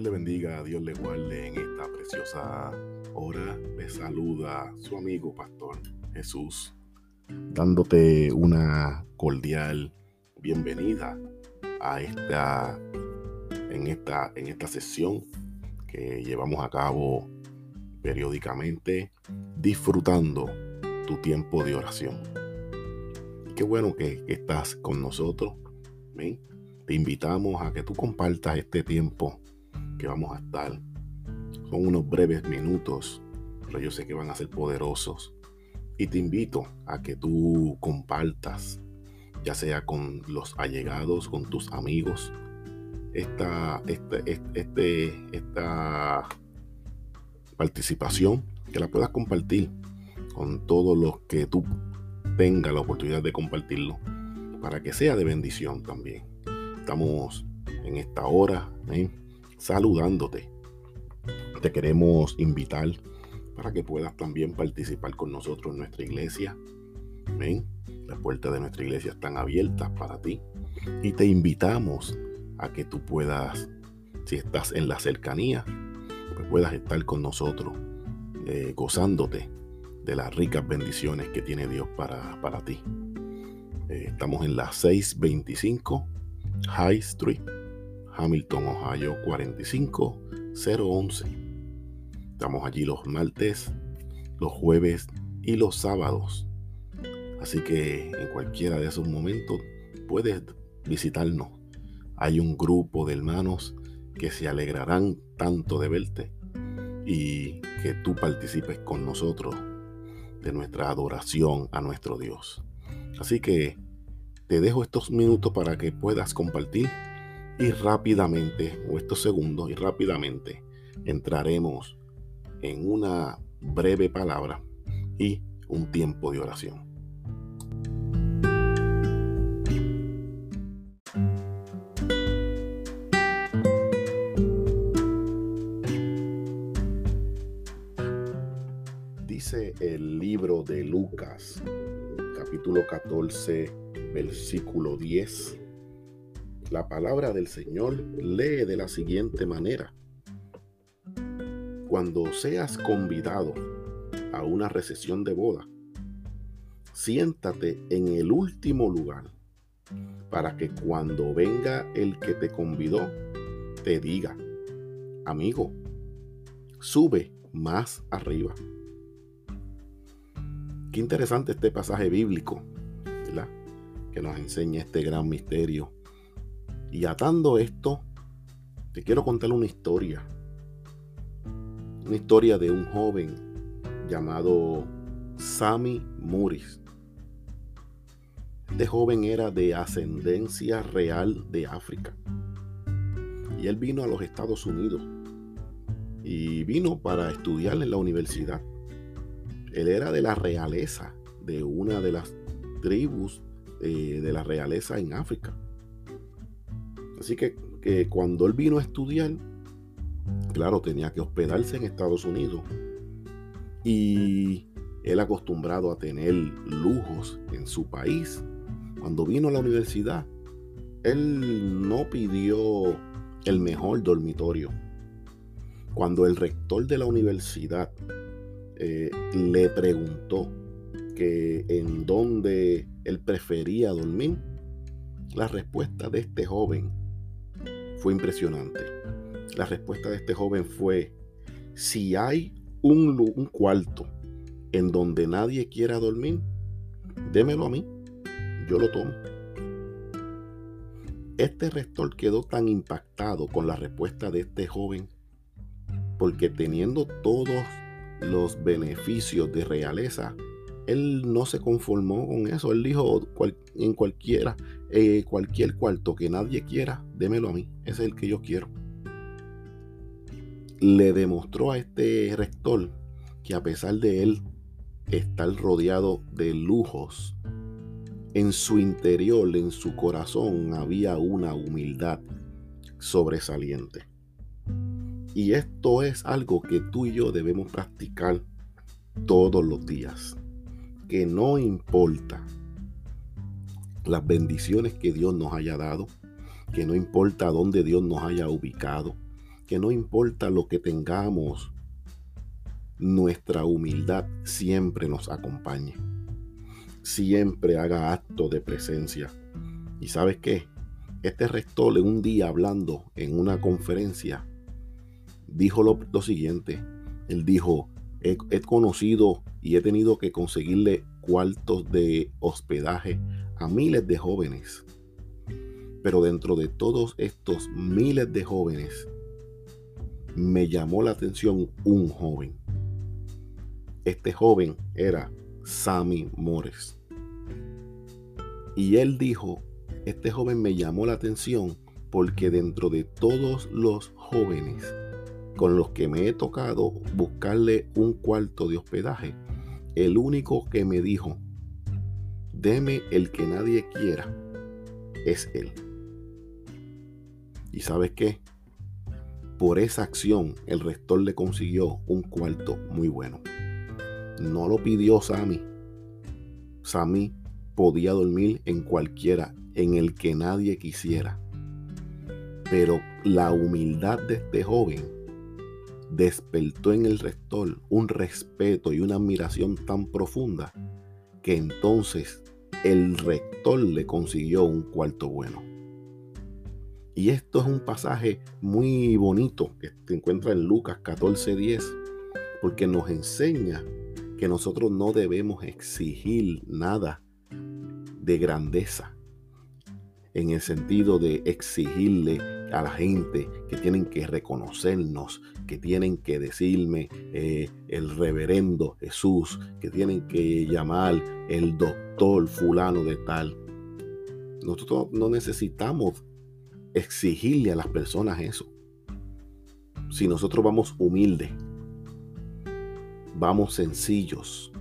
Le bendiga, Dios le guarde en esta preciosa hora. Le saluda su amigo Pastor Jesús, dándote una cordial bienvenida a esta en esta en esta sesión que llevamos a cabo periódicamente disfrutando tu tiempo de oración. Qué bueno que, estás con nosotros. Te invitamos a que tú compartas este tiempo que vamos a estar. Son unos breves minutos, pero yo sé que van a ser poderosos. Y te invito a que tú compartas, ya sea con los allegados, con tus amigos, esta, este, este, esta participación, que la puedas compartir con todos los que tú tengas la oportunidad de compartirlo, para que sea de bendición también. Estamos en esta hora. Saludándote. Te queremos invitar para que puedas también participar con nosotros en nuestra iglesia. ¿Ven? Las puertas de nuestra iglesia están abiertas para ti y te invitamos a que tú puedas, si estás en la cercanía, pues puedas estar con nosotros eh, gozándote de las ricas bendiciones que tiene Dios para, para ti. Eh, estamos en la 625 High Street, Hamilton, Ohio 45011. Estamos allí los martes, los jueves y los sábados. Así que en cualquiera de esos momentos puedes visitarnos. Hay un grupo de hermanos que se alegrarán tanto de verte y que tú participes con nosotros de nuestra adoración a nuestro Dios. Así que te dejo estos minutos para que puedas compartir y rápidamente, o estos segundos, y rápidamente entraremos en una breve palabra y un tiempo de oración. Dice el libro de Lucas, capítulo 14, versículo 10. La palabra del Señor lee de la siguiente manera. Cuando seas convidado a una recesión de boda, siéntate en el último lugar para que cuando venga el que te convidó, te diga, amigo, sube más arriba. Qué interesante este pasaje bíblico, ¿verdad? que nos enseña este gran misterio. Y atando esto, te quiero contar una historia. Una historia de un joven llamado Sami Muris. Este joven era de ascendencia real de África. Y él vino a los Estados Unidos. Y vino para estudiar en la universidad. Él era de la realeza de una de las tribus eh, de la realeza en África. Así que, cuando él vino a estudiar, claro, tenía que hospedarse en Estados Unidos. Y él acostumbrado a tener lujos en su país. Cuando vino a la universidad, él no pidió el mejor dormitorio. Cuando el rector de la universidad eh, le preguntó que en dónde él prefería dormir, la respuesta de este joven fue impresionante. La respuesta de este joven fue, si hay un, cuarto en donde nadie quiera dormir, démelo a mí, yo lo tomo. Este rector quedó tan impactado con la respuesta de este joven porque teniendo todos los beneficios de realeza, él no se conformó con eso. Él dijo, en cualquiera, eh, cualquier cuarto que nadie quiera, démelo a mí. Ese es el que yo quiero. Le demostró a este rector que a pesar de él estar rodeado de lujos, en su interior, en su corazón, había una humildad sobresaliente. Y esto es algo que tú y yo debemos practicar todos los días que no importa las bendiciones que Dios nos haya dado, que no importa dónde Dios nos haya ubicado, que no importa lo que tengamos, nuestra humildad siempre nos acompañe. Siempre haga acto de presencia. ¿Y sabes qué? Este rector un día hablando en una conferencia dijo lo, siguiente. Él dijo, he, conocido y he tenido que conseguirle cuartos de hospedaje a miles de jóvenes. Pero dentro de todos estos miles de jóvenes, me llamó la atención un joven. Este joven era Sammy Mores. Y él dijo, este joven me llamó la atención porque dentro de todos los jóvenes con los que me he tocado buscarle un cuarto de hospedaje, el único que me dijo, deme el que nadie quiera, es él. ¿Y sabes qué? Por esa acción el rector le consiguió un cuarto muy bueno. No lo pidió Sammy. Sammy podía dormir en cualquiera, en el que nadie quisiera. Pero la humildad de este joven despertó en el rector un respeto y una admiración tan profunda que entonces el rector le consiguió un cuarto bueno. Y esto es un pasaje muy bonito que se encuentra en Lucas 14:10, porque nos enseña que nosotros no debemos exigir nada de grandeza, en el sentido de exigirle a la gente que tienen que reconocernos, que tienen que decirme eh, el reverendo Jesús, que tienen que llamar el doctor fulano de tal. Nosotros no necesitamos exigirle a las personas eso. Si nosotros vamos humildes, vamos sencillos,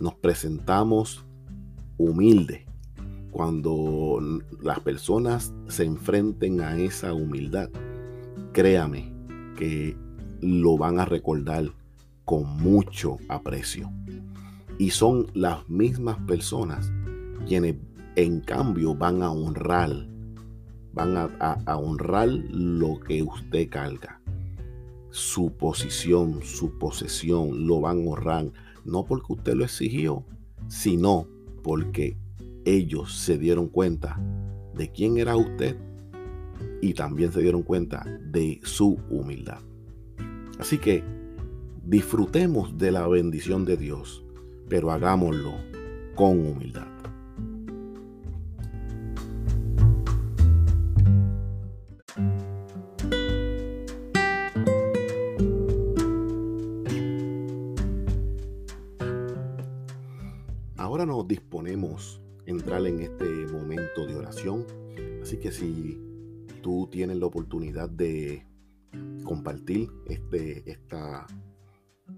nos presentamos humildes, cuando las personas se enfrenten a esa humildad, créame que lo van a recordar con mucho aprecio. Y son las mismas personas quienes en cambio van a honrar van a, honrar lo que usted carga. Su posición, su posesión, lo van a honrar. No porque usted lo exigió, sino porque ellos se dieron cuenta de quién era usted y también se dieron cuenta de su humildad. Así que disfrutemos de la bendición de Dios, pero hagámoslo con humildad. Tú tienes la oportunidad de compartir este, esta,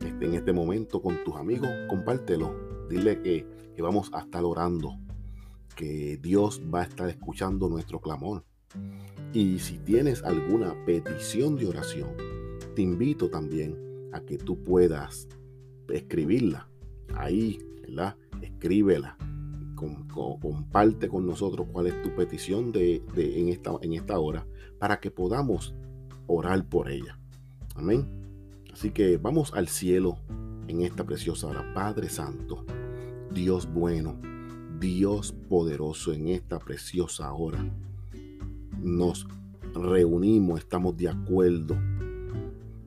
este, en este momento con tus amigos, compártelo. Dile que, que vamos a estar orando, que Dios va a estar escuchando nuestro clamor. Y si tienes alguna petición de oración, te invito también a que tú puedas escribirla ahí, ¿verdad? escríbela, comparte con nosotros cuál es tu petición de, en, esta, en esta hora para que podamos orar por ella. Amén. Así que vamos al cielo en esta preciosa hora. Padre Santo, Dios bueno, Dios poderoso en esta preciosa hora. Nos reunimos, estamos de acuerdo,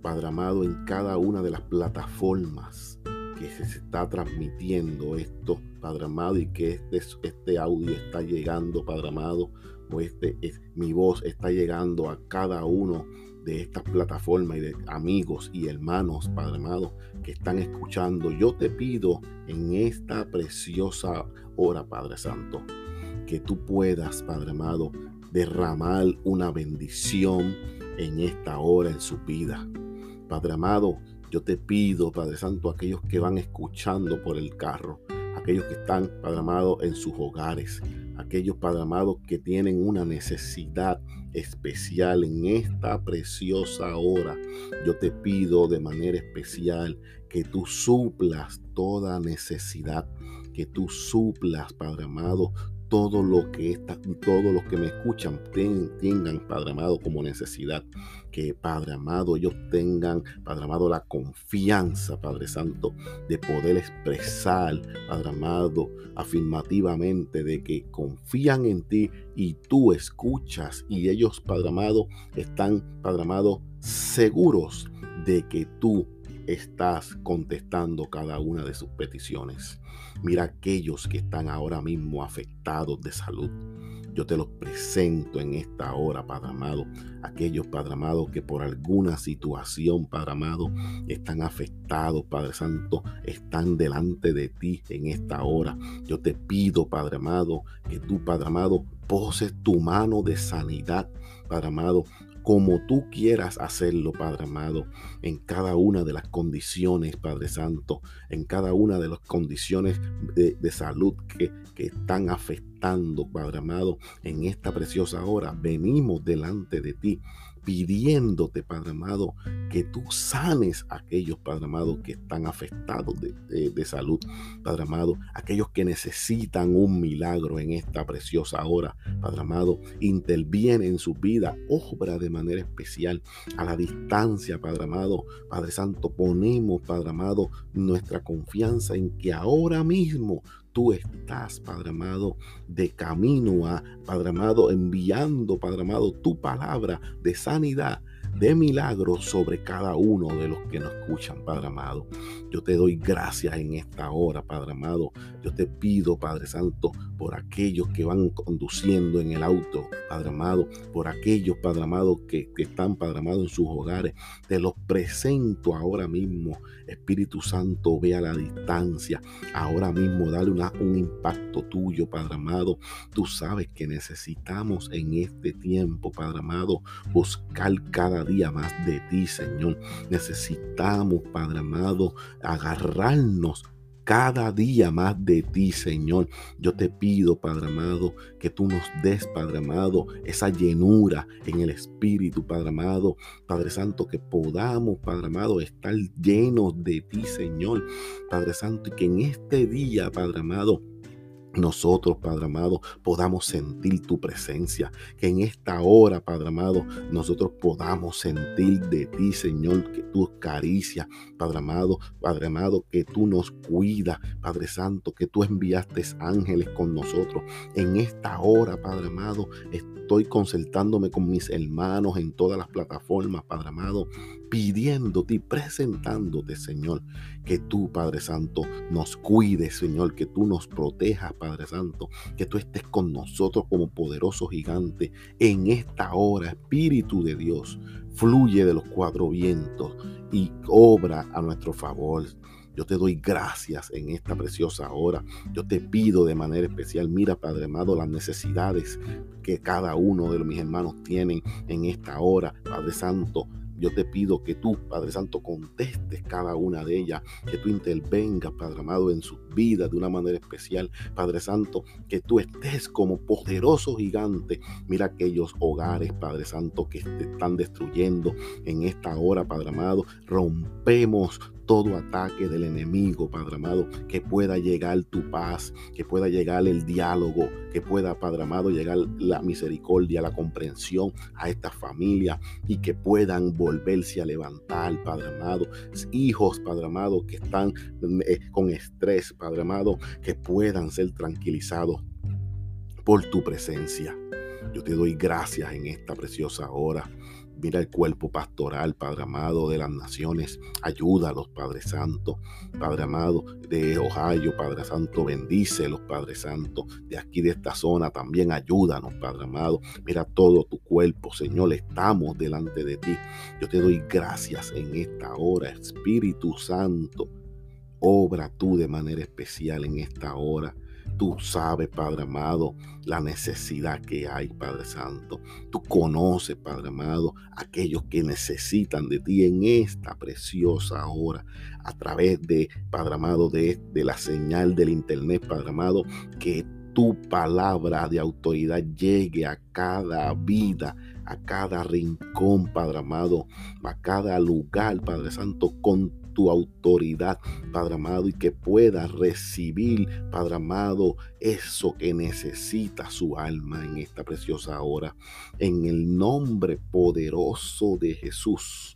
Padre amado, en cada una de las plataformas que se está transmitiendo esto, Padre amado, y que este, este audio está llegando, Padre amado, o este, es, mi voz está llegando a cada uno de estas plataformas y de amigos y hermanos, Padre amado, que están escuchando. Yo te pido en esta preciosa hora, Padre Santo, que tú puedas, Padre amado, derramar una bendición en esta hora en su vida. Padre amado, yo te pido, Padre Santo, aquellos que van escuchando por el carro, aquellos que están, Padre amado, en sus hogares, aquellos, Padre amado, que tienen una necesidad especial en esta preciosa hora. Yo te pido de manera especial que tú suplas toda necesidad, que tú suplas, Padre amado, todo lo que está, todos los que me escuchan tengan, Padre amado, como necesidad. Que, Padre amado, ellos tengan, Padre amado, la confianza, Padre Santo, de poder expresar, Padre amado, afirmativamente de que confían en ti y tú escuchas y ellos, Padre amado, están, Padre amado, seguros de que tú estás contestando cada una de sus peticiones. Mira aquellos que están ahora mismo afectados de salud. Yo te los presento en esta hora, Padre amado. Aquellos, Padre amado, que por alguna situación, Padre amado, están afectados, Padre Santo, están delante de ti en esta hora. Yo te pido, Padre amado, que tú, Padre amado, poses tu mano de sanidad, Padre amado, como tú quieras hacerlo, Padre amado, en cada una de las condiciones, Padre Santo, en cada una de las condiciones de, salud que, que están afectando, Padre amado, en esta preciosa hora. Venimos delante de ti pidiéndote, Padre amado, que tú sanes a aquellos, Padre amado, que están afectados de, salud, Padre amado, aquellos que necesitan un milagro en esta preciosa hora, Padre amado, interviene en su vida, obra de manera especial a la distancia, Padre amado, Padre Santo, ponemos, Padre amado, nuestra confianza en que ahora mismo tú estás, Padre amado, de camino a, Padre amado, enviando, Padre amado, tu palabra de sanidad de milagros sobre cada uno de los que nos escuchan, Padre amado. Yo te doy gracias en esta hora, Padre amado. Yo te pido, Padre Santo, por aquellos que van conduciendo en el auto, Padre amado, por aquellos, Padre amado, que, están, Padre amado, en sus hogares. Te los presento ahora mismo. Espíritu Santo, ve a la distancia. Ahora mismo, dale una, un impacto tuyo, Padre amado. Tú sabes que necesitamos en este tiempo, Padre amado, buscar cada día más de ti, Señor. Necesitamos, Padre amado, agarrarnos cada día más de ti, Señor. Yo te pido, Padre amado, que tú nos des, Padre amado, esa llenura en el Espíritu, Padre amado, Padre Santo, que podamos, Padre amado, estar llenos de ti, Señor, Padre Santo, y que en este día, Padre amado, nosotros, Padre amado, podamos sentir tu presencia. Que en esta hora, Padre amado, nosotros podamos sentir de ti, Señor, que tú caricias, Padre amado, Padre amado, que tú nos cuidas, Padre Santo, que tú enviaste ángeles con nosotros. En esta hora, Padre amado, estoy consultándome con mis hermanos en todas las plataformas, Padre amado, pidiéndote y presentándote, Señor, que tú, Padre Santo, nos cuides, Señor, que tú nos protejas, Padre Santo, que tú estés con nosotros como poderoso gigante en esta hora, Espíritu de Dios, fluye de los cuatro vientos y obra a nuestro favor. Yo te doy gracias en esta preciosa hora. Yo te pido de manera especial, mira Padre amado, las necesidades que cada uno de mis hermanos tienen en esta hora. Padre Santo, yo te pido que tú, Padre Santo, contestes cada una de ellas, que tú intervengas, Padre amado, en sus vidas de una manera especial. Padre Santo, que tú estés como poderoso gigante. Mira aquellos hogares, Padre Santo, que te están destruyendo en esta hora, Padre amado. Rompemos todo ataque del enemigo, Padre amado, que pueda llegar tu paz, que pueda llegar el diálogo, que pueda, Padre amado, llegar la misericordia, la comprensión a esta familia y que puedan volverse a levantar, Padre amado. Hijos, Padre amado, que están eh, con estrés, Padre amado, que puedan ser tranquilizados por tu presencia. Yo te doy gracias en esta preciosa hora. Mira el cuerpo pastoral, Padre amado, de las naciones. Ayúdalos, Padre Santo. Padre amado, de Ohio, Padre Santo, bendícelos, Padre Santo. De aquí, de esta zona, también ayúdanos, Padre amado. Mira todo tu cuerpo, Señor. Estamos delante de ti. Yo te doy gracias en esta hora, Espíritu Santo. Obra tú de manera especial en esta hora. Tú sabes, Padre amado, la necesidad que hay, Padre Santo. Tú conoces, Padre amado, aquellos que necesitan de ti en esta preciosa hora, a través de, Padre amado, de, de la señal del Internet, Padre amado, que tu palabra de autoridad llegue a cada vida, a cada rincón, Padre amado, a cada lugar, Padre Santo, con tu autoridad, Padre amado, y que pueda recibir, Padre amado, eso que necesita su alma en esta preciosa hora. En el nombre poderoso de Jesús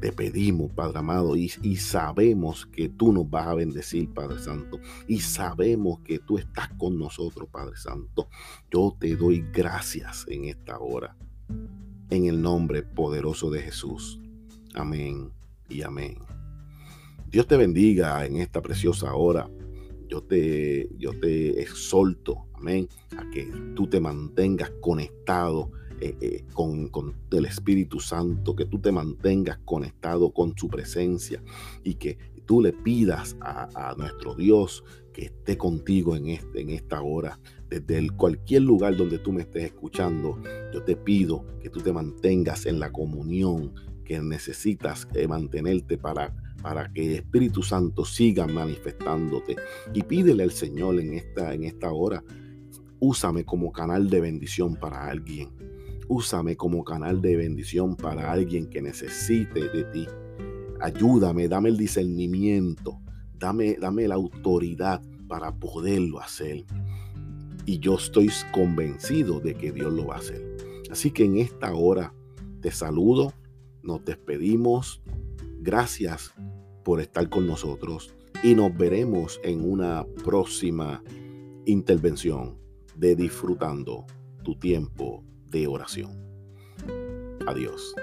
te pedimos, Padre amado, y, sabemos que tú nos vas a bendecir, Padre Santo, y sabemos que tú estás con nosotros, Padre Santo. Yo te doy gracias en esta hora, en el nombre poderoso de Jesús. Amén y amén. Dios te bendiga en esta preciosa hora. Yo te, yo te exhorto, amén, a que tú te mantengas conectado eh, eh, con, el Espíritu Santo, que tú te mantengas conectado con su presencia y que tú le pidas a, nuestro Dios que esté contigo en, este, en esta hora. Desde cualquier lugar donde tú me estés escuchando, yo te pido que tú te mantengas en la comunión que necesitas eh, mantenerte para para que el Espíritu Santo siga manifestándote y pídele al Señor en esta, en esta hora, úsame como canal de bendición para alguien úsame como canal de bendición para alguien que necesite de ti. Ayúdame, dame el discernimiento, dame, dame la autoridad para poderlo hacer. Y yo estoy convencido de que Dios lo va a hacer. Así que en esta hora te saludo, nos despedimos. Gracias por estar con nosotros y nos veremos en una próxima intervención de disfrutando tu tiempo de oración. Adiós.